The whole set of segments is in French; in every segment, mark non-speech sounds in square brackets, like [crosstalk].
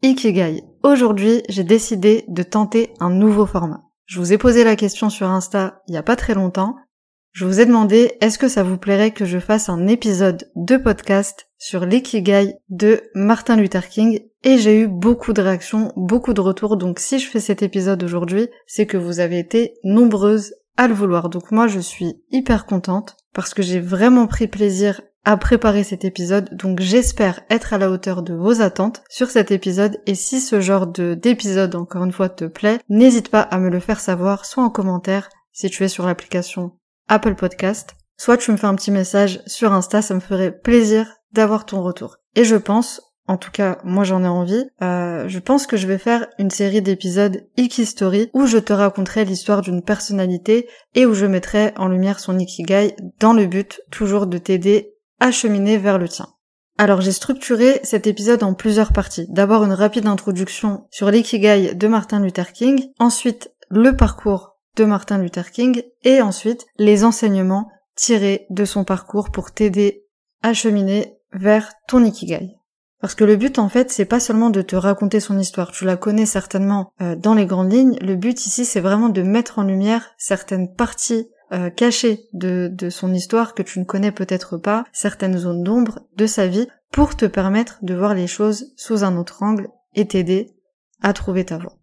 Ikigai. Aujourd'hui, j'ai décidé de tenter un nouveau format. Je vous ai posé la question sur Insta il y a pas très longtemps. Je vous ai demandé est-ce que ça vous plairait que je fasse un épisode de podcast sur l'ikigai de Martin Luther King? Et j'ai eu beaucoup de réactions, beaucoup de retours. Donc si je fais cet épisode aujourd'hui, c'est que vous avez été nombreuses à le vouloir. Donc moi je suis hyper contente parce que j'ai vraiment pris plaisir à préparer cet épisode, donc j'espère être à la hauteur de vos attentes sur cet épisode et si ce genre de d'épisode encore une fois te plaît, n'hésite pas à me le faire savoir soit en commentaire si tu es sur l'application Apple Podcast, soit tu me fais un petit message sur Insta, ça me ferait plaisir d'avoir ton retour. Et je pense, en tout cas moi j'en ai envie, euh, je pense que je vais faire une série d'épisodes Iki Story où je te raconterai l'histoire d'une personnalité et où je mettrai en lumière son Ikigai dans le but toujours de t'aider acheminer vers le tien. Alors j'ai structuré cet épisode en plusieurs parties. D'abord une rapide introduction sur l'ikigai de Martin Luther King, ensuite le parcours de Martin Luther King et ensuite les enseignements tirés de son parcours pour t'aider à cheminer vers ton ikigai. Parce que le but en fait c'est pas seulement de te raconter son histoire, tu la connais certainement euh, dans les grandes lignes, le but ici c'est vraiment de mettre en lumière certaines parties euh, de, de son histoire que tu ne connais peut-être pas, certaines zones d'ombre de sa vie, pour te permettre de voir les choses sous un autre angle et t'aider à trouver ta voie.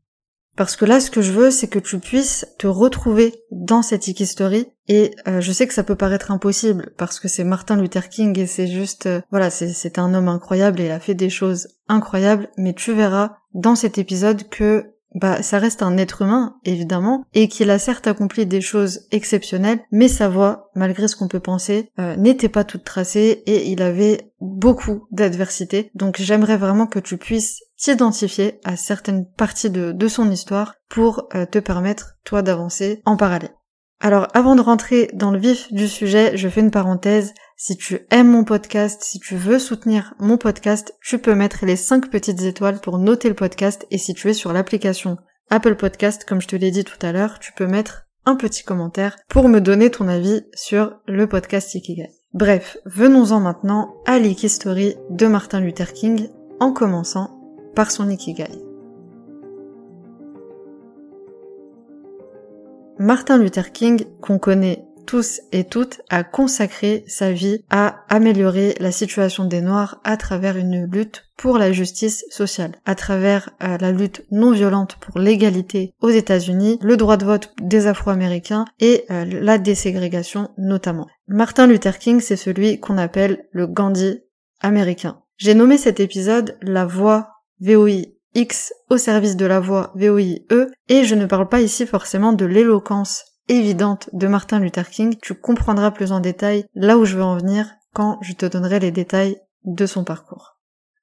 Parce que là, ce que je veux, c'est que tu puisses te retrouver dans cette Story. Et euh, je sais que ça peut paraître impossible parce que c'est Martin Luther King et c'est juste, euh, voilà, c'est un homme incroyable et il a fait des choses incroyables. Mais tu verras dans cet épisode que bah ça reste un être humain évidemment et qu'il a certes accompli des choses exceptionnelles mais sa voix malgré ce qu'on peut penser euh, n'était pas toute tracée et il avait beaucoup d'adversité donc j'aimerais vraiment que tu puisses t'identifier à certaines parties de, son histoire pour euh, te permettre toi d'avancer en parallèle. Alors avant de rentrer dans le vif du sujet, je fais une parenthèse. Si tu aimes mon podcast, si tu veux soutenir mon podcast, tu peux mettre les 5 petites étoiles pour noter le podcast et si tu es sur l'application Apple Podcast, comme je te l'ai dit tout à l'heure, tu peux mettre un petit commentaire pour me donner ton avis sur le podcast Ikigai. Bref, venons-en maintenant à l'Ikistory de Martin Luther King en commençant par son Ikigai. Martin Luther King, qu'on connaît tous et toutes, a consacré sa vie à améliorer la situation des Noirs à travers une lutte pour la justice sociale, à travers euh, la lutte non violente pour l'égalité aux États-Unis, le droit de vote des Afro-Américains et euh, la déségrégation notamment. Martin Luther King, c'est celui qu'on appelle le Gandhi américain. J'ai nommé cet épisode La voix VOI X au service de la voix VOIE, et je ne parle pas ici forcément de l'éloquence évidente de Martin Luther King, tu comprendras plus en détail là où je veux en venir quand je te donnerai les détails de son parcours.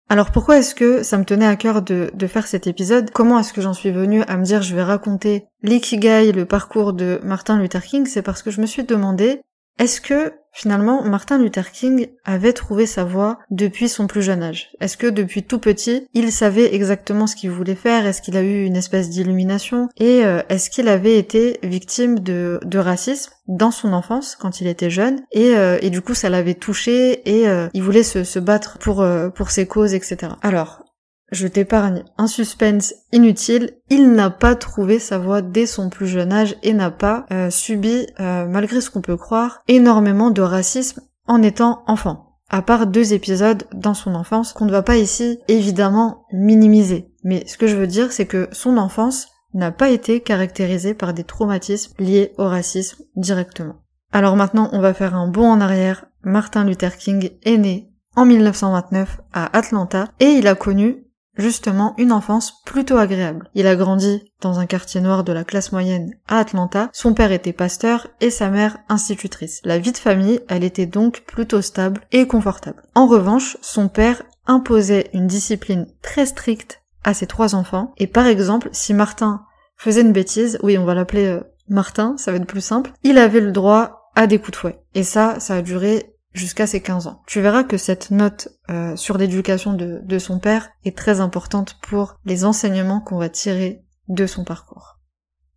Alors pourquoi est-ce que ça me tenait à cœur de, faire cet épisode? Comment est-ce que j'en suis venue à me dire je vais raconter l'ikigai, le parcours de Martin Luther King? C'est parce que je me suis demandé est-ce que finalement Martin Luther King avait trouvé sa voie depuis son plus jeune âge? Est-ce que depuis tout petit, il savait exactement ce qu'il voulait faire? Est-ce qu'il a eu une espèce d'illumination? Et euh, est-ce qu'il avait été victime de, racisme dans son enfance quand il était jeune? Et, euh, et du coup ça l'avait touché et euh, il voulait se, se battre pour, pour ses causes, etc. Alors, je t'épargne un suspense inutile, il n'a pas trouvé sa voie dès son plus jeune âge et n'a pas euh, subi, euh, malgré ce qu'on peut croire, énormément de racisme en étant enfant. À part deux épisodes dans son enfance qu'on ne va pas ici évidemment minimiser. Mais ce que je veux dire c'est que son enfance n'a pas été caractérisée par des traumatismes liés au racisme directement. Alors maintenant on va faire un bond en arrière. Martin Luther King est né en 1929 à Atlanta et il a connu justement une enfance plutôt agréable. Il a grandi dans un quartier noir de la classe moyenne à Atlanta, son père était pasteur et sa mère institutrice. La vie de famille, elle était donc plutôt stable et confortable. En revanche, son père imposait une discipline très stricte à ses trois enfants. Et par exemple, si Martin faisait une bêtise, oui, on va l'appeler euh, Martin, ça va être plus simple, il avait le droit à des coups de fouet. Et ça, ça a duré jusqu'à ses 15 ans. Tu verras que cette note euh, sur l'éducation de, son père est très importante pour les enseignements qu'on va tirer de son parcours.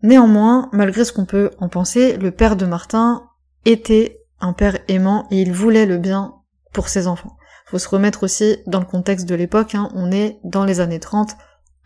Néanmoins, malgré ce qu'on peut en penser, le père de Martin était un père aimant et il voulait le bien pour ses enfants. Faut se remettre aussi dans le contexte de l'époque, hein. on est dans les années 30,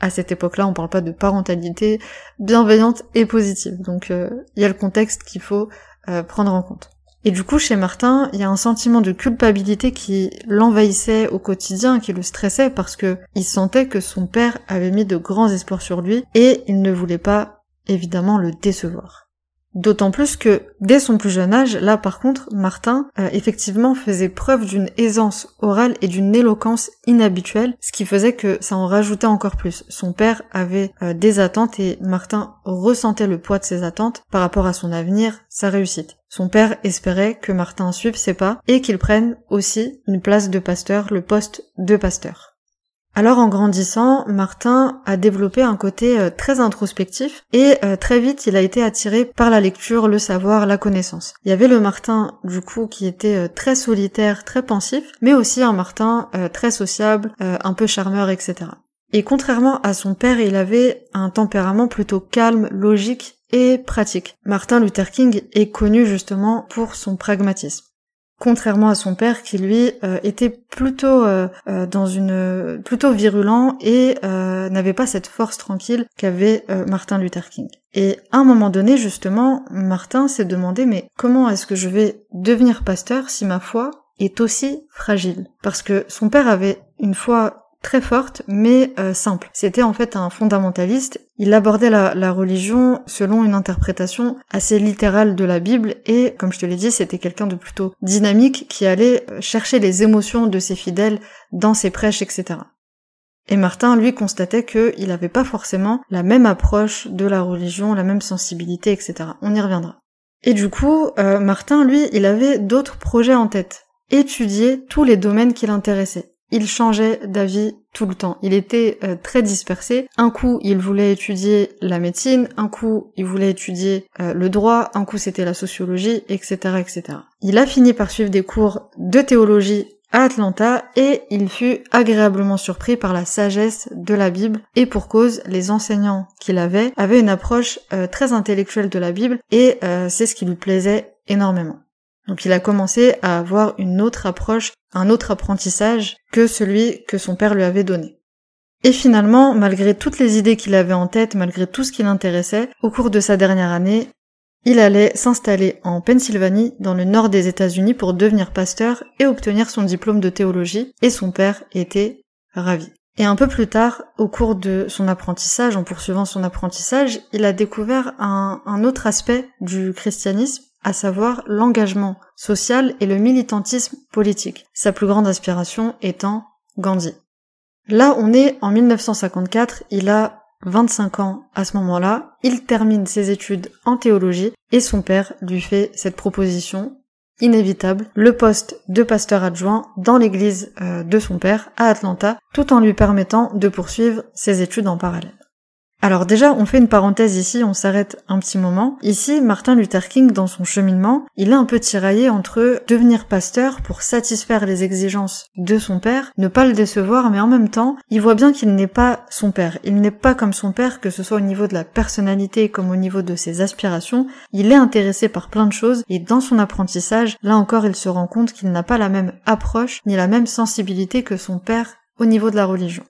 à cette époque-là, on parle pas de parentalité bienveillante et positive. Donc euh, il y a le contexte qu'il faut euh, prendre en compte. Et du coup, chez Martin, il y a un sentiment de culpabilité qui l'envahissait au quotidien, qui le stressait parce que il sentait que son père avait mis de grands espoirs sur lui et il ne voulait pas évidemment le décevoir. D'autant plus que dès son plus jeune âge, là par contre, Martin euh, effectivement faisait preuve d'une aisance orale et d'une éloquence inhabituelle, ce qui faisait que ça en rajoutait encore plus. Son père avait euh, des attentes et Martin ressentait le poids de ses attentes par rapport à son avenir, sa réussite. Son père espérait que Martin suive ses pas et qu'il prenne aussi une place de pasteur, le poste de pasteur. Alors en grandissant, Martin a développé un côté euh, très introspectif et euh, très vite il a été attiré par la lecture, le savoir, la connaissance. Il y avait le Martin du coup qui était euh, très solitaire, très pensif, mais aussi un Martin très sociable, un peu charmeur, etc. Et contrairement à son père, il avait un tempérament plutôt calme, logique et pratique. Martin Luther King est connu justement pour son pragmatisme contrairement à son père qui lui euh, était plutôt euh, euh, dans une plutôt virulent et n'avait pas cette force tranquille qu'avait Martin Luther King. Et à un moment donné justement, Martin s'est demandé mais comment est-ce que je vais devenir pasteur si ma foi est aussi fragile? Parce que son père avait une foi très forte mais euh, simple. C'était en fait un fondamentaliste. Il abordait la, religion selon une interprétation assez littérale de la Bible et comme je te l'ai dit, c'était quelqu'un de plutôt dynamique qui allait euh, chercher les émotions de ses fidèles dans ses prêches, etc. Et Martin, lui, constatait qu'il n'avait pas forcément la même approche de la religion, la même sensibilité, etc. On y reviendra. Et du coup, euh, Martin, lui, il avait d'autres projets en tête. Étudier tous les domaines qui l'intéressaient il changeait d'avis tout le temps. Il était euh, très dispersé. Un coup, il voulait étudier la médecine, un coup, il voulait étudier euh, le droit, un coup, c'était la sociologie, etc., etc. Il a fini par suivre des cours de théologie à Atlanta et il fut agréablement surpris par la sagesse de la Bible et pour cause les enseignants qu'il avait avaient une approche euh, très intellectuelle de la Bible et c'est ce qui lui plaisait énormément. Donc il a commencé à avoir une autre approche, un autre apprentissage que celui que son père lui avait donné. Et finalement, malgré toutes les idées qu'il avait en tête, malgré tout ce qui l'intéressait, au cours de sa dernière année, il allait s'installer en Pennsylvanie, dans le nord des États-Unis, pour devenir pasteur et obtenir son diplôme de théologie, et son père était ravi. Et un peu plus tard, au cours de son apprentissage, en poursuivant son apprentissage, il a découvert un, autre aspect du christianisme à savoir l'engagement social et le militantisme politique, sa plus grande aspiration étant Gandhi. Là, on est en 1954, il a 25 ans à ce moment-là, il termine ses études en théologie et son père lui fait cette proposition inévitable, le poste de pasteur adjoint dans l'église euh, de son père à Atlanta, tout en lui permettant de poursuivre ses études en parallèle. Alors déjà, on fait une parenthèse ici, on s'arrête un petit moment. Ici, Martin Luther King, dans son cheminement, il est un peu tiraillé entre devenir pasteur pour satisfaire les exigences de son père, ne pas le décevoir, mais en même temps, il voit bien qu'il n'est pas son père. Il n'est pas comme son père, que ce soit au niveau de la personnalité comme au niveau de ses aspirations. Il est intéressé par plein de choses et dans son apprentissage, là encore, il se rend compte qu'il n'a pas la même approche ni la même sensibilité que son père au niveau de la religion.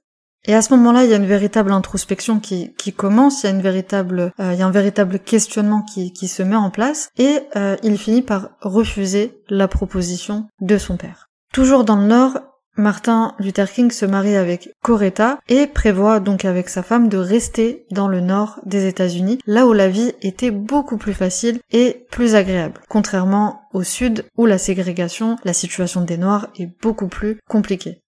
Et à ce moment-là, il y a une véritable introspection qui, qui commence, il y a une véritable, euh, il y a un véritable questionnement qui, qui se met en place, et euh, il finit par refuser la proposition de son père. Toujours dans le Nord, Martin Luther King se marie avec Coretta et prévoit donc avec sa femme de rester dans le nord des États-Unis, là où la vie était beaucoup plus facile et plus agréable, contrairement au sud où la ségrégation, la situation des Noirs est beaucoup plus compliquée.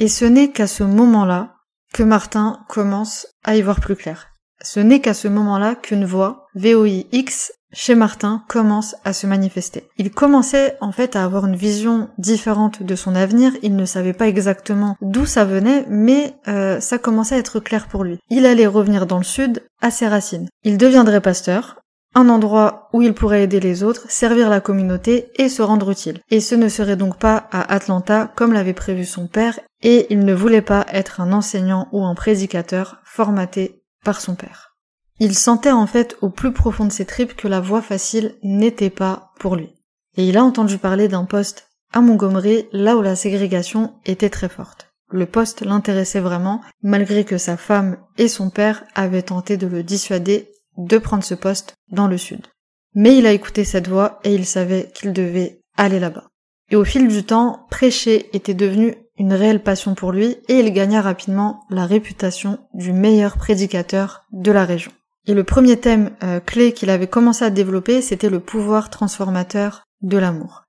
Et ce n'est qu'à ce moment-là que Martin commence à y voir plus clair. Ce n'est qu'à ce moment-là qu'une voix, VOIX, chez Martin commence à se manifester. Il commençait en fait à avoir une vision différente de son avenir, il ne savait pas exactement d'où ça venait, mais euh, ça commençait à être clair pour lui. Il allait revenir dans le sud, à ses racines. Il deviendrait pasteur, un endroit où il pourrait aider les autres, servir la communauté et se rendre utile. Et ce ne serait donc pas à Atlanta comme l'avait prévu son père, et il ne voulait pas être un enseignant ou un prédicateur formaté par son père. Il sentait en fait au plus profond de ses tripes que la voie facile n'était pas pour lui. Et il a entendu parler d'un poste à Montgomery, là où la ségrégation était très forte. Le poste l'intéressait vraiment, malgré que sa femme et son père avaient tenté de le dissuader de prendre ce poste dans le sud. Mais il a écouté cette voix et il savait qu'il devait aller là-bas. Et au fil du temps, prêcher était devenu une réelle passion pour lui et il gagna rapidement la réputation du meilleur prédicateur de la région. Et le premier thème euh, clé qu'il avait commencé à développer, c'était le pouvoir transformateur de l'amour.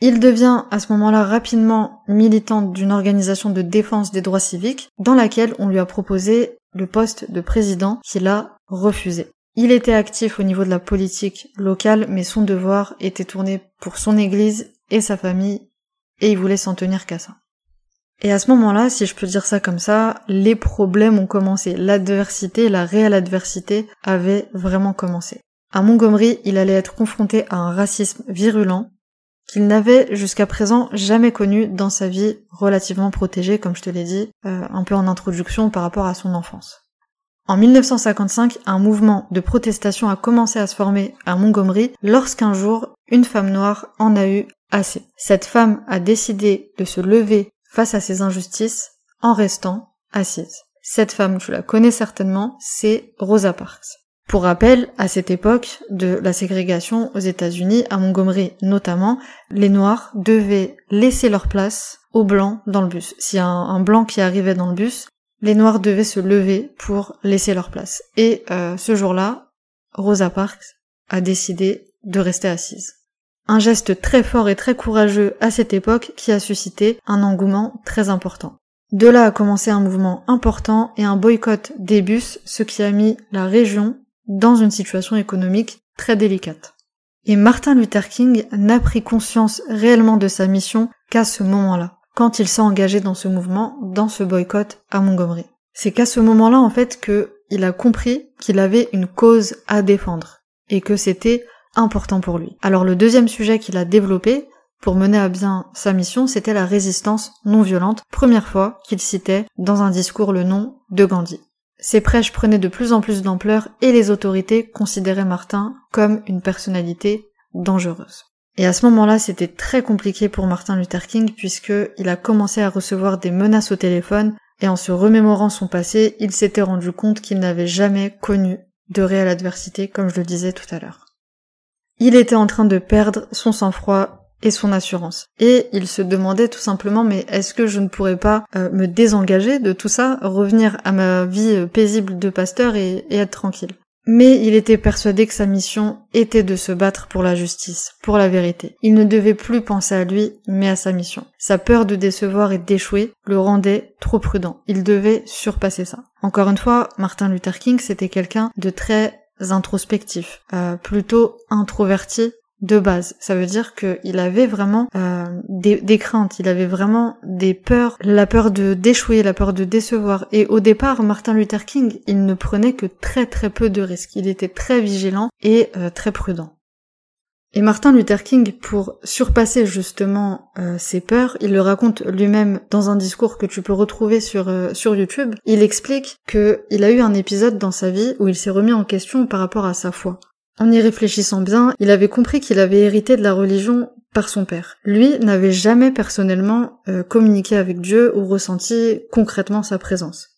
Il devient à ce moment-là rapidement militant d'une organisation de défense des droits civiques dans laquelle on lui a proposé le poste de président qu'il a refusé. Il était actif au niveau de la politique locale, mais son devoir était tourné pour son église et sa famille, et il voulait s'en tenir qu'à ça. Et à ce moment-là, si je peux dire ça comme ça, les problèmes ont commencé. L'adversité, la réelle adversité avait vraiment commencé. À Montgomery, il allait être confronté à un racisme virulent qu'il n'avait jusqu'à présent jamais connu dans sa vie relativement protégée, comme je te l'ai dit, euh, un peu en introduction par rapport à son enfance. En 1955, un mouvement de protestation a commencé à se former à Montgomery lorsqu'un jour, une femme noire en a eu assez. Cette femme a décidé de se lever face à ces injustices en restant assise. Cette femme, tu la connais certainement, c'est Rosa Parks. Pour rappel, à cette époque de la ségrégation aux États-Unis, à Montgomery notamment, les Noirs devaient laisser leur place aux Blancs dans le bus. Y a un, Blanc qui arrivait dans le bus, les Noirs devaient se lever pour laisser leur place. Et euh, ce jour-là, Rosa Parks a décidé de rester assise. Un geste très fort et très courageux à cette époque qui a suscité un engouement très important. De là a commencé un mouvement important et un boycott des bus, ce qui a mis la région dans une situation économique très délicate. Et Martin Luther King n'a pris conscience réellement de sa mission qu'à ce moment-là, quand il s'est engagé dans ce mouvement, dans ce boycott à Montgomery. C'est qu'à ce moment-là, en fait, que il a compris qu'il avait une cause à défendre et que c'était important pour lui. Alors le deuxième sujet qu'il a développé pour mener à bien sa mission, c'était la résistance non violente, première fois qu'il citait dans un discours le nom de Gandhi. Ses prêches prenaient de plus en plus d'ampleur et les autorités considéraient Martin comme une personnalité dangereuse. Et à ce moment-là, c'était très compliqué pour Martin Luther King puisque il a commencé à recevoir des menaces au téléphone et en se remémorant son passé, il s'était rendu compte qu'il n'avait jamais connu de réelle adversité comme je le disais tout à l'heure. Il était en train de perdre son sang-froid et son assurance. Et il se demandait tout simplement mais est-ce que je ne pourrais pas euh, me désengager de tout ça, revenir à ma vie euh, paisible de pasteur et, et être tranquille. Mais il était persuadé que sa mission était de se battre pour la justice, pour la vérité. Il ne devait plus penser à lui, mais à sa mission. Sa peur de décevoir et d'échouer le rendait trop prudent. Il devait surpasser ça. Encore une fois, Martin Luther King, c'était quelqu'un de très introspectif, euh, plutôt introverti de base. Ça veut dire qu'il avait vraiment euh, des, craintes, il avait vraiment des peurs, la peur de d'échouer, la peur de décevoir. Et au départ, Martin Luther King, il ne prenait que très très peu de risques. Il était très vigilant et euh, très prudent. Et Martin Luther King, pour surpasser justement euh, ses peurs, il le raconte lui-même dans un discours que tu peux retrouver sur, euh, sur YouTube, il explique qu'il a eu un épisode dans sa vie où il s'est remis en question par rapport à sa foi. En y réfléchissant bien, il avait compris qu'il avait hérité de la religion par son père. Lui n'avait jamais personnellement euh, communiqué avec Dieu ou ressenti concrètement sa présence.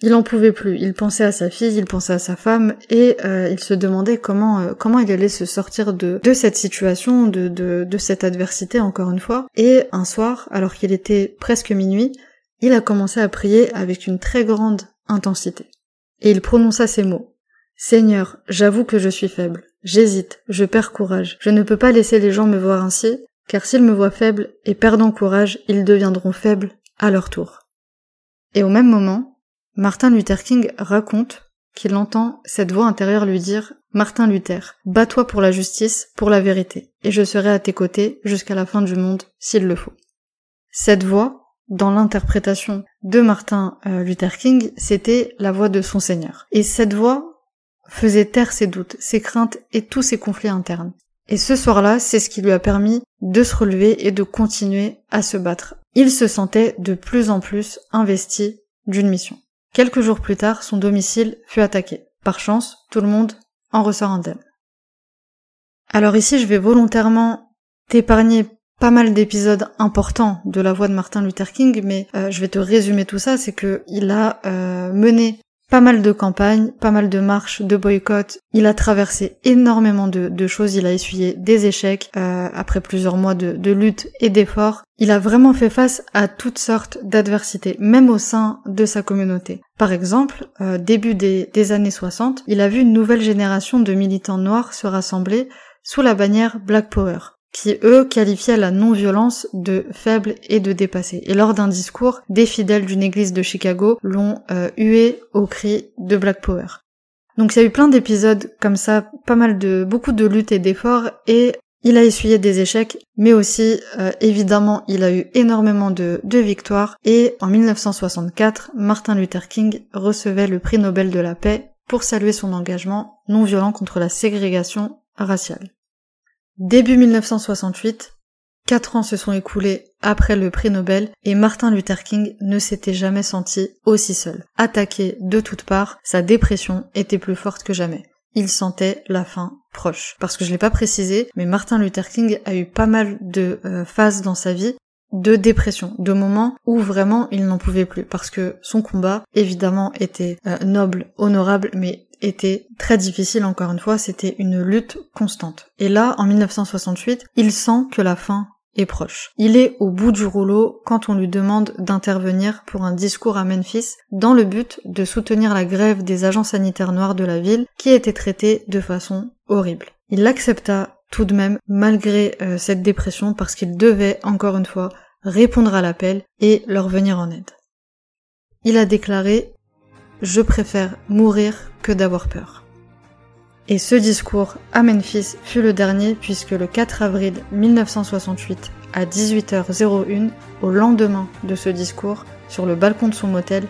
Il en pouvait plus. Il pensait à sa fille, il pensait à sa femme, et euh, il se demandait comment euh, comment il allait se sortir de cette situation, de, de de cette adversité encore une fois. Et un soir, alors qu'il était presque minuit, il a commencé à prier avec une très grande intensité. Et il prononça ces mots. Seigneur, j'avoue que je suis faible. J'hésite, je perds courage. Je ne peux pas laisser les gens me voir ainsi, car s'ils me voient faible et perdant courage, ils deviendront faibles à leur tour. Et au même moment, Martin Luther King raconte qu'il entend cette voix intérieure lui dire Martin Luther, bats-toi pour la justice, pour la vérité, et je serai à tes côtés jusqu'à la fin du monde, s'il le faut. Cette voix, dans l'interprétation de Martin euh, Luther King, c'était la voix de son Seigneur. Et cette voix faisait taire ses doutes, ses craintes et tous ses conflits internes. Et ce soir-là, c'est ce qui lui a permis de se relever et de continuer à se battre. Il se sentait de plus en plus investi d'une mission. Quelques jours plus tard, son domicile fut attaqué. Par chance, tout le monde en ressort indemne. Alors ici, je vais volontairement t'épargner pas mal d'épisodes importants de la voix de Martin Luther King, mais euh, je vais te résumer tout ça, c'est que il a euh, mené pas mal de campagnes, pas mal de marches, de boycotts. Il a traversé énormément de, choses, il a essuyé des échecs euh, après plusieurs mois de, de lutte et d'efforts. Il a vraiment fait face à toutes sortes d'adversités, même au sein de sa communauté. Par exemple, euh, début des, des années 60, il a vu une nouvelle génération de militants noirs se rassembler sous la bannière Black Power qui eux qualifiaient la non-violence de faible et de dépassée. Et lors d'un discours, des fidèles d'une église de Chicago l'ont euh, hué au cri de Black Power. Donc il y a eu plein d'épisodes comme ça, pas mal de beaucoup de luttes et d'efforts, et il a essuyé des échecs, mais aussi euh, évidemment il a eu énormément de, de victoires. Et en 1964, Martin Luther King recevait le prix Nobel de la paix pour saluer son engagement non violent contre la ségrégation raciale. Début 1968, quatre ans se sont écoulés après le prix Nobel et Martin Luther King ne s'était jamais senti aussi seul. Attaqué de toutes parts, sa dépression était plus forte que jamais. Il sentait la fin proche. Parce que je l'ai pas précisé, mais Martin Luther King a eu pas mal de euh, phases dans sa vie de dépression, de moments où vraiment il n'en pouvait plus, parce que son combat, évidemment, était euh, noble, honorable, mais était très difficile encore une fois, c'était une lutte constante. Et là, en 1968, il sent que la fin est proche. Il est au bout du rouleau quand on lui demande d'intervenir pour un discours à Memphis dans le but de soutenir la grève des agents sanitaires noirs de la ville qui était traitée de façon horrible. Il l'accepta tout de même malgré euh, cette dépression parce qu'il devait encore une fois répondre à l'appel et leur venir en aide. Il a déclaré je préfère mourir que d'avoir peur. Et ce discours à Memphis fut le dernier puisque le 4 avril 1968 à 18h01, au lendemain de ce discours, sur le balcon de son motel,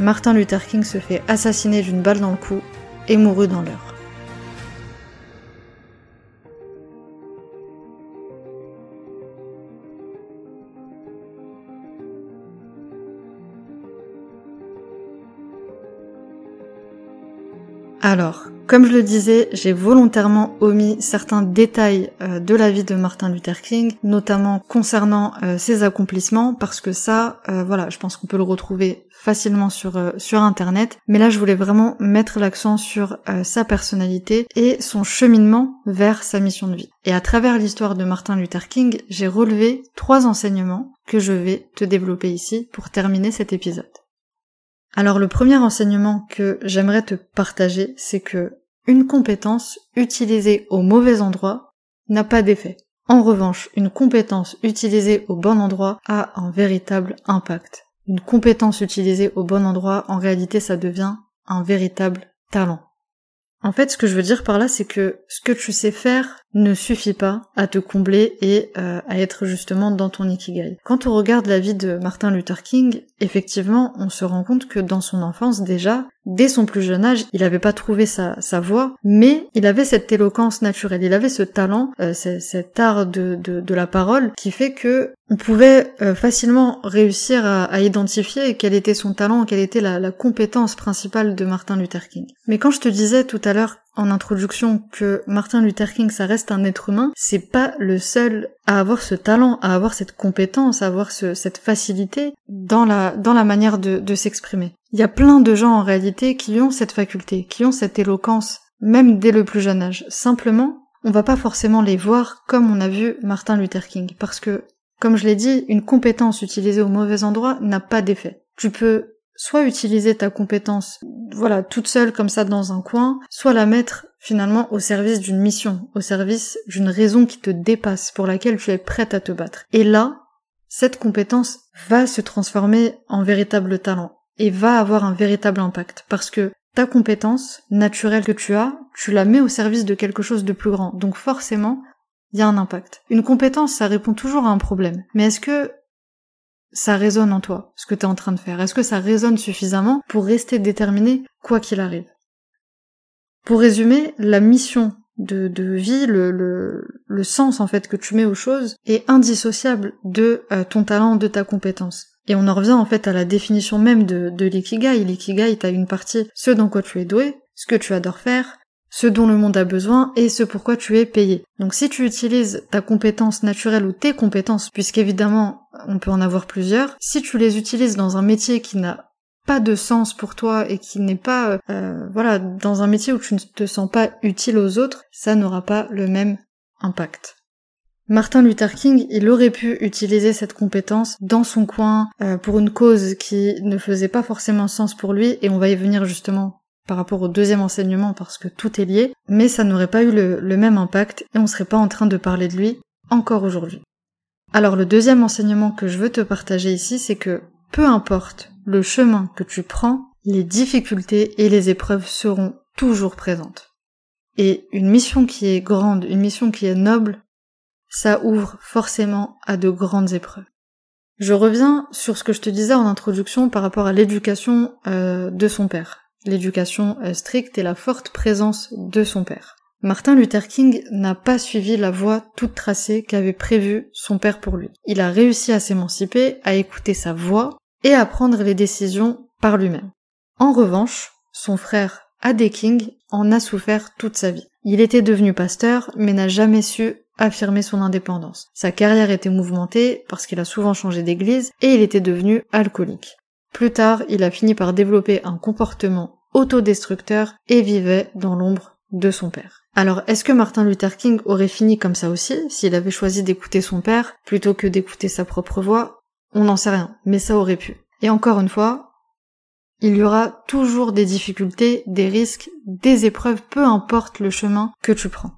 Martin Luther King se fait assassiner d'une balle dans le cou et mourut dans l'heure. Alors, comme je le disais, j'ai volontairement omis certains détails euh, de la vie de Martin Luther King, notamment concernant euh, ses accomplissements, parce que ça, euh, voilà, je pense qu'on peut le retrouver facilement sur sur internet. Mais là, je voulais vraiment mettre l'accent sur sa personnalité et son cheminement vers sa mission de vie. Et à travers l'histoire de Martin Luther King, j'ai relevé trois enseignements que je vais te développer ici pour terminer cet épisode. Alors le premier enseignement que j'aimerais te partager, c'est que une compétence utilisée au mauvais endroit n'a pas d'effet. En revanche, une compétence utilisée au bon endroit a un véritable impact. Une compétence utilisée au bon endroit, en réalité, ça devient un véritable talent. En fait, ce que je veux dire par là, c'est que ce que tu sais faire ne suffit pas à te combler et euh, à être justement dans ton ikigai. Quand on regarde la vie de Martin Luther King, effectivement, on se rend compte que dans son enfance déjà, dès son plus jeune âge, il n'avait pas trouvé sa, sa voie, mais il avait cette éloquence naturelle, il avait ce talent, euh, cet art de, la parole qui fait que on pouvait euh, facilement réussir à, identifier quel était son talent, quelle était la compétence principale de Martin Luther King. Mais quand je te disais tout à l'heure en introduction que Martin Luther King ça reste un être humain, c'est pas le seul à avoir ce talent, à avoir cette compétence, à avoir cette facilité dans la, manière de, de s'exprimer. Il y a plein de gens en réalité qui ont cette faculté, qui ont cette éloquence, même dès le plus jeune âge. Simplement, on va pas forcément les voir comme on a vu Martin Luther King, parce que, comme je l'ai dit, une compétence utilisée au mauvais endroit n'a pas d'effet. Tu peux soit utiliser ta compétence, voilà, toute seule comme ça dans un coin, soit la mettre finalement au service d'une mission, au service d'une raison qui te dépasse, pour laquelle tu es prête à te battre. Et là, cette compétence va se transformer en véritable talent et va avoir un véritable impact parce que ta compétence naturelle que tu as, tu la mets au service de quelque chose de plus grand. Donc forcément, il y a un impact. Une compétence, ça répond toujours à un problème. Mais est-ce que ça résonne en toi, ce que tu es en train de faire Est-ce que ça résonne suffisamment pour rester déterminé quoi qu'il arrive? Pour résumer, la mission de, vie, le, sens en fait que tu mets aux choses est indissociable de euh, ton talent, de ta compétence. Et on en revient en fait à la définition même de, de l'ikigai. L'ikigai, t'as une partie ce dans quoi tu es doué, ce que tu adores faire, ce dont le monde a besoin et ce pourquoi tu es payé. Donc si tu utilises ta compétence naturelle ou tes compétences, puisqu'évidemment on peut en avoir plusieurs, si tu les utilises dans un métier qui n'a pas de sens pour toi et qui n'est pas euh, voilà dans un métier où tu ne te sens pas utile aux autres, ça n'aura pas le même impact. Martin Luther King, il aurait pu utiliser cette compétence dans son coin euh, pour une cause qui ne faisait pas forcément sens pour lui, et on va y venir justement par rapport au deuxième enseignement parce que tout est lié, mais ça n'aurait pas eu le, même impact et on serait pas en train de parler de lui encore aujourd'hui. Alors le deuxième enseignement que je veux te partager ici, c'est que peu importe le chemin que tu prends, les difficultés et les épreuves seront toujours présentes. Et une mission qui est grande, une mission qui est noble, ça ouvre forcément à de grandes épreuves. Je reviens sur ce que je te disais en introduction par rapport à l'éducation euh, de son père, l'éducation euh, stricte et la forte présence de son père. Martin Luther King n'a pas suivi la voie toute tracée qu'avait prévue son père pour lui. Il a réussi à s'émanciper, à écouter sa voix et à prendre les décisions par lui-même. En revanche, son frère Ade King en a souffert toute sa vie. Il était devenu pasteur, mais n'a jamais su affirmer son indépendance. Sa carrière était mouvementée parce qu'il a souvent changé d'église et il était devenu alcoolique. Plus tard, il a fini par développer un comportement autodestructeur et vivait dans l'ombre de son père. Alors, est-ce que Martin Luther King aurait fini comme ça aussi, s'il avait choisi d'écouter son père plutôt que d'écouter sa propre voix? On n'en sait rien, mais ça aurait pu. Et encore une fois, il y aura toujours des difficultés, des risques, des épreuves, peu importe le chemin que tu prends.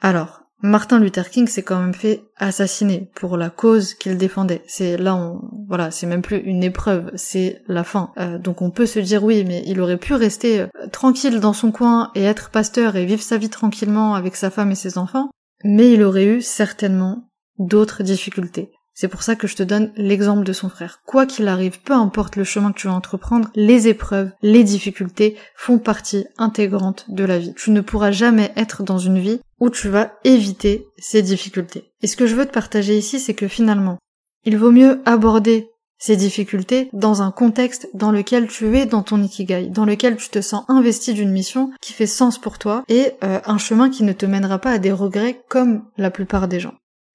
Alors, Martin Luther King s'est quand même fait assassiner pour la cause qu'il défendait. C'est là, voilà, c'est même plus une épreuve, c'est la fin. Euh, donc on peut se dire oui, mais il aurait pu rester euh, tranquille dans son coin et être pasteur et vivre sa vie tranquillement avec sa femme et ses enfants, mais il aurait eu certainement d'autres difficultés. C'est pour ça que je te donne l'exemple de son frère. Quoi qu'il arrive, peu importe le chemin que tu vas entreprendre, les épreuves, les difficultés font partie intégrante de la vie. Tu ne pourras jamais être dans une vie où tu vas éviter ces difficultés. Et ce que je veux te partager ici, c'est que finalement, il vaut mieux aborder ces difficultés dans un contexte dans lequel tu es dans ton ikigai, dans lequel tu te sens investi d'une mission qui fait sens pour toi et euh, un chemin qui ne te mènera pas à des regrets comme la plupart des gens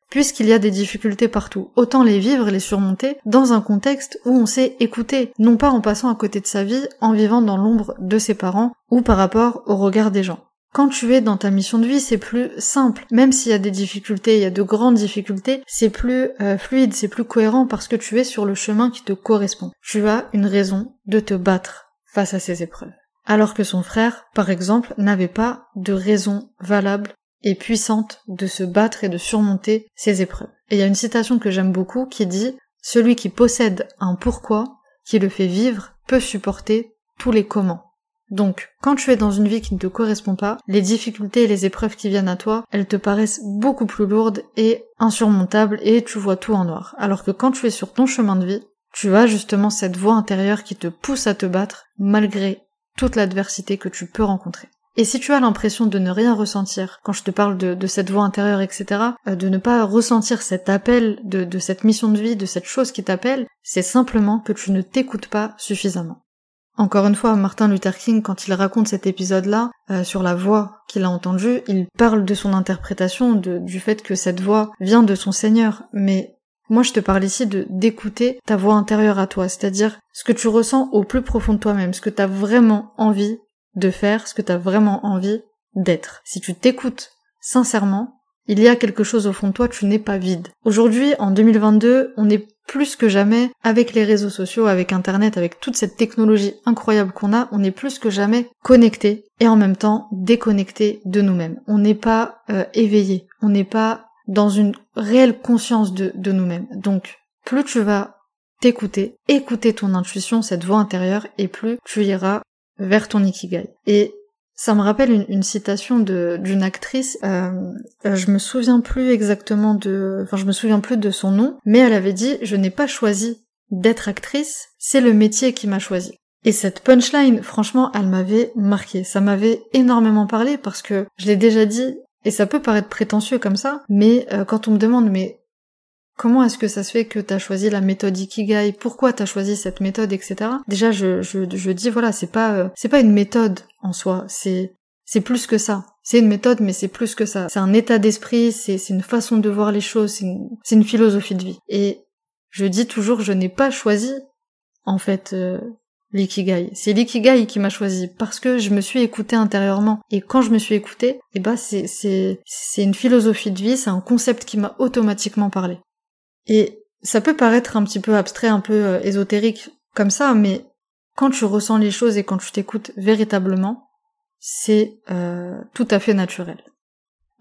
puisqu'il y a des difficultés partout. Autant les vivre, les surmonter, dans un contexte où on sait écouter, non pas en passant à côté de sa vie, en vivant dans l'ombre de ses parents, ou par rapport au regard des gens. Quand tu es dans ta mission de vie, c'est plus simple. Même s'il y a des difficultés, il y a de grandes difficultés, c'est plus euh, fluide, c'est plus cohérent parce que tu es sur le chemin qui te correspond. Tu as une raison de te battre face à ces épreuves. Alors que son frère, par exemple, n'avait pas de raison valable et puissante de se battre et de surmonter ces épreuves. Et il y a une citation que j'aime beaucoup qui dit Celui qui possède un pourquoi, qui le fait vivre, peut supporter tous les comment. Donc, quand tu es dans une vie qui ne te correspond pas, les difficultés et les épreuves qui viennent à toi, elles te paraissent beaucoup plus lourdes et insurmontables et tu vois tout en noir. Alors que quand tu es sur ton chemin de vie, tu as justement cette voix intérieure qui te pousse à te battre malgré toute l'adversité que tu peux rencontrer. Et si tu as l'impression de ne rien ressentir, quand je te parle de, cette voix intérieure, etc., euh, de ne pas ressentir cet appel, de, de cette mission de vie, de cette chose qui t'appelle, c'est simplement que tu ne t'écoutes pas suffisamment. Encore une fois, Martin Luther King, quand il raconte cet épisode-là, euh, sur la voix qu'il a entendue, il parle de son interprétation, du fait que cette voix vient de son Seigneur, mais moi, je te parle ici de d'écouter ta voix intérieure à toi, c'est-à-dire ce que tu ressens au plus profond de toi-même, ce que tu as vraiment envie de faire ce que tu as vraiment envie d'être. Si tu t'écoutes sincèrement, il y a quelque chose au fond de toi, tu n'es pas vide. Aujourd'hui, en 2022, on est plus que jamais avec les réseaux sociaux, avec Internet, avec toute cette technologie incroyable qu'on a, on est plus que jamais connecté et en même temps déconnecté de nous-mêmes. On n'est pas euh, éveillé, on n'est pas dans une réelle conscience de, de nous-mêmes. Donc, plus tu vas t'écouter, écouter ton intuition, cette voix intérieure, et plus tu iras vers ton ikigai. Et ça me rappelle une, citation d'une actrice. Euh, je me souviens plus exactement de, enfin je me souviens plus de son nom, mais elle avait dit je n'ai pas choisi d'être actrice, c'est le métier qui m'a choisi. Et cette punchline, franchement, elle m'avait marqué. Ça m'avait énormément parlé parce que je l'ai déjà dit, et ça peut paraître prétentieux comme ça, mais euh, quand on me demande mais comment est-ce que ça se fait que t'as choisi la méthode Ikigai, pourquoi t'as choisi cette méthode, etc. Déjà, je, je, je dis voilà, c'est pas euh, c'est pas une méthode en soi, c'est c'est plus que ça. C'est une méthode, mais c'est plus que ça. C'est un état d'esprit, c'est une façon de voir les choses, c'est une, une, philosophie de vie. Et je dis toujours, je n'ai pas choisi, en fait, euh, l'ikigai. C'est l'ikigai qui m'a choisi parce que je me suis écoutée intérieurement. Et quand je me suis écoutée, eh ben c'est c'est c'est une philosophie de vie, c'est un concept qui m'a automatiquement parlé. Et ça peut paraître un petit peu abstrait, un peu euh, ésotérique comme ça, mais quand tu ressens les choses et quand tu t'écoutes véritablement, c'est euh, tout à fait naturel.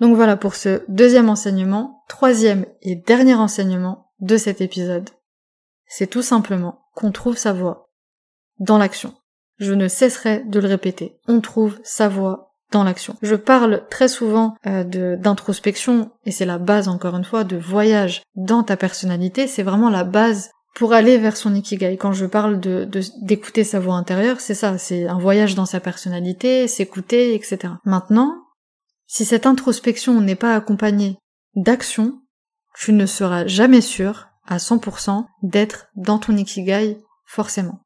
Donc voilà pour ce deuxième enseignement, troisième et dernier enseignement de cet épisode. C'est tout simplement qu'on trouve sa voie dans l'action. Je ne cesserai de le répéter. On trouve sa voie dans l'action. Je parle très souvent euh, d'introspection, et c'est la base encore une fois, de voyage dans ta personnalité, c'est vraiment la base pour aller vers son ikigai. Quand je parle de d'écouter sa voix intérieure, c'est ça, c'est un voyage dans sa personnalité, s'écouter, etc. Maintenant, si cette introspection n'est pas accompagnée d'action, tu ne seras jamais sûr à 100% d'être dans ton ikigai forcément.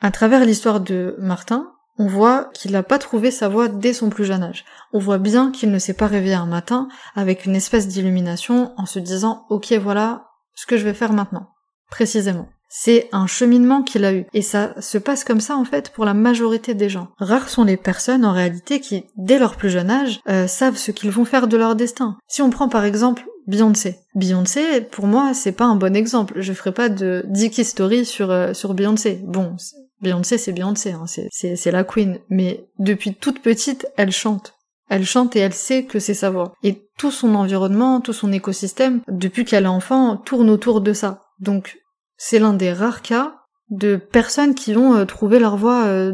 À travers l'histoire de Martin, on voit qu'il n'a pas trouvé sa voie dès son plus jeune âge. On voit bien qu'il ne s'est pas réveillé un matin avec une espèce d'illumination en se disant ok voilà ce que je vais faire maintenant. Précisément. C'est un cheminement qu'il a eu. Et ça se passe comme ça en fait pour la majorité des gens. Rares sont les personnes en réalité qui, dès leur plus jeune âge, euh, savent ce qu'ils vont faire de leur destin. Si on prend par exemple Beyoncé. Beyoncé, pour moi, c'est pas un bon exemple. Je ferai pas de dick story sur, euh, sur Beyoncé. Bon, Beyoncé, c'est Beyoncé, hein, c'est la queen. Mais depuis toute petite, elle chante. Elle chante et elle sait que c'est sa voix. Et tout son environnement, tout son écosystème, depuis qu'elle est enfant, tourne autour de ça. Donc, c'est l'un des rares cas de personnes qui vont euh, trouver leur voix euh,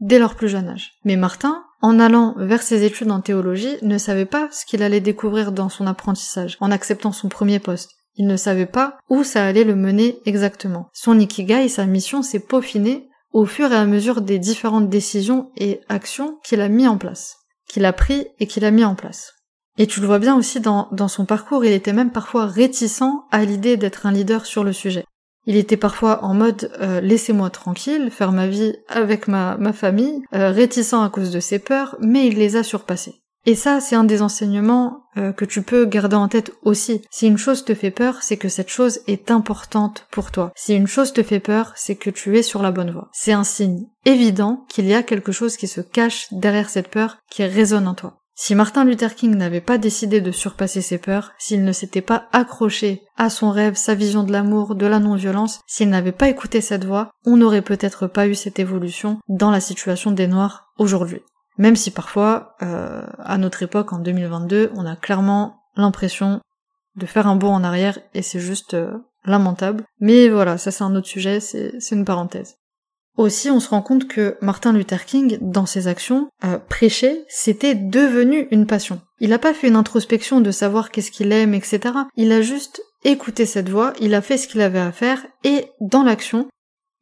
dès leur plus jeune âge. Mais Martin, en allant vers ses études en théologie, ne savait pas ce qu'il allait découvrir dans son apprentissage, en acceptant son premier poste. Il ne savait pas où ça allait le mener exactement. Son ikigai, sa mission s'est peaufinée au fur et à mesure des différentes décisions et actions qu'il a mis en place, qu'il a pris et qu'il a mis en place. Et tu le vois bien aussi dans, son parcours, il était même parfois réticent à l'idée d'être un leader sur le sujet. Il était parfois en mode euh, laissez-moi tranquille, faire ma vie avec ma, famille, euh, réticent à cause de ses peurs, mais il les a surpassées. Et ça, c'est un des enseignements euh, que tu peux garder en tête aussi. Si une chose te fait peur, c'est que cette chose est importante pour toi. Si une chose te fait peur, c'est que tu es sur la bonne voie. C'est un signe évident qu'il y a quelque chose qui se cache derrière cette peur qui résonne en toi. Si Martin Luther King n'avait pas décidé de surpasser ses peurs, s'il ne s'était pas accroché à son rêve, sa vision de l'amour, de la non-violence, s'il n'avait pas écouté cette voix, on n'aurait peut-être pas eu cette évolution dans la situation des Noirs aujourd'hui. Même si parfois, euh, à notre époque, en 2022, on a clairement l'impression de faire un bond en arrière et c'est juste euh, lamentable. Mais voilà, ça c'est un autre sujet, c'est une parenthèse. Aussi, on se rend compte que Martin Luther King, dans ses actions, euh, prêcher, c'était devenu une passion. Il n'a pas fait une introspection de savoir qu'est-ce qu'il aime, etc. Il a juste écouté cette voix, il a fait ce qu'il avait à faire, et dans l'action,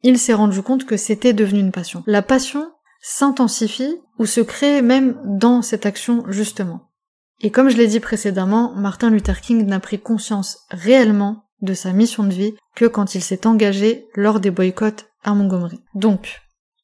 il s'est rendu compte que c'était devenu une passion. La passion s'intensifie ou se crée même dans cette action justement. Et comme je l'ai dit précédemment, Martin Luther King n'a pris conscience réellement de sa mission de vie que quand il s'est engagé lors des boycotts à Montgomery. Donc,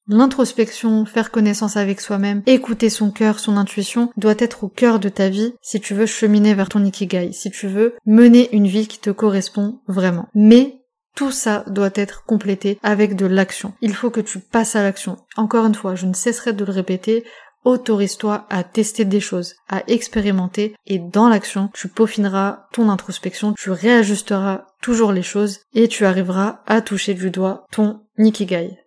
l'introspection, faire connaissance avec soi-même, écouter son cœur, son intuition, doit être au cœur de ta vie si tu veux cheminer vers ton ikigai, si tu veux mener une vie qui te correspond vraiment. Mais tout ça doit être complété avec de l'action. Il faut que tu passes à l'action. Encore une fois, je ne cesserai de le répéter, autorise-toi à tester des choses, à expérimenter, et dans l'action, tu peaufineras ton introspection, tu réajusteras toujours les choses, et tu arriveras à toucher du doigt ton Nikigai.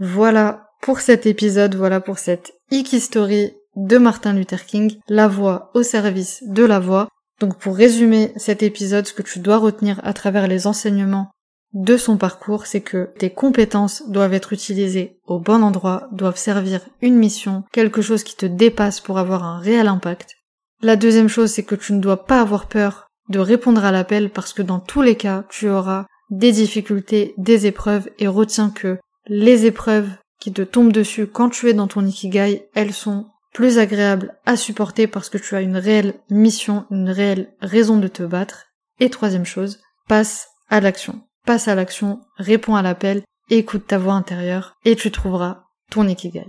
Voilà pour cet épisode, voilà pour cette Iki Story de Martin Luther King, la voix au service de la voix. Donc pour résumer cet épisode, ce que tu dois retenir à travers les enseignements de son parcours, c'est que tes compétences doivent être utilisées au bon endroit, doivent servir une mission, quelque chose qui te dépasse pour avoir un réel impact. La deuxième chose, c'est que tu ne dois pas avoir peur de répondre à l'appel parce que dans tous les cas, tu auras des difficultés, des épreuves et retiens que les épreuves qui te tombent dessus quand tu es dans ton ikigai, elles sont plus agréables à supporter parce que tu as une réelle mission, une réelle raison de te battre. Et troisième chose, passe à l'action passe à l'action, réponds à l'appel, écoute ta voix intérieure et tu trouveras ton ikigai.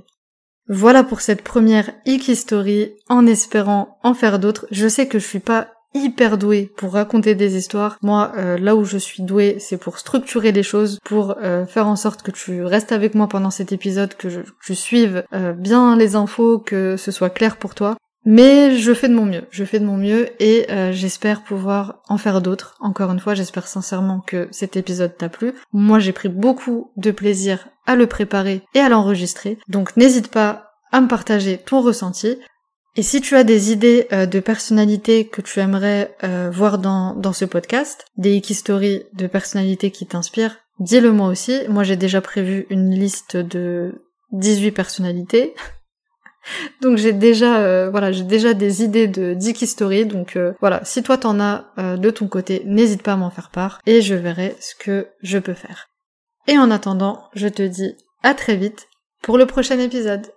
Voilà pour cette première Iki Story, en espérant en faire d'autres. Je sais que je suis pas hyper douée pour raconter des histoires. Moi, euh, là où je suis douée, c'est pour structurer les choses, pour euh, faire en sorte que tu restes avec moi pendant cet épisode, que je, tu suives euh, bien les infos, que ce soit clair pour toi. Mais je fais de mon mieux, je fais de mon mieux et j'espère pouvoir en faire d'autres. Encore une fois, j'espère sincèrement que cet épisode t'a plu. Moi, j'ai pris beaucoup de plaisir à le préparer et à l'enregistrer. Donc n'hésite pas à me partager ton ressenti. Et si tu as des idées euh, de personnalités que tu aimerais euh, voir dans, ce podcast, des stories de personnalités qui t'inspirent, dis-le moi aussi. Moi j'ai déjà prévu une liste de 18 personnalités. [laughs] donc j'ai déjà euh, voilà j'ai déjà des idées de Dick History donc voilà si toi t'en as de ton côté n'hésite pas à m'en faire part et je verrai ce que je peux faire. Et en attendant je te dis à très vite pour le prochain épisode.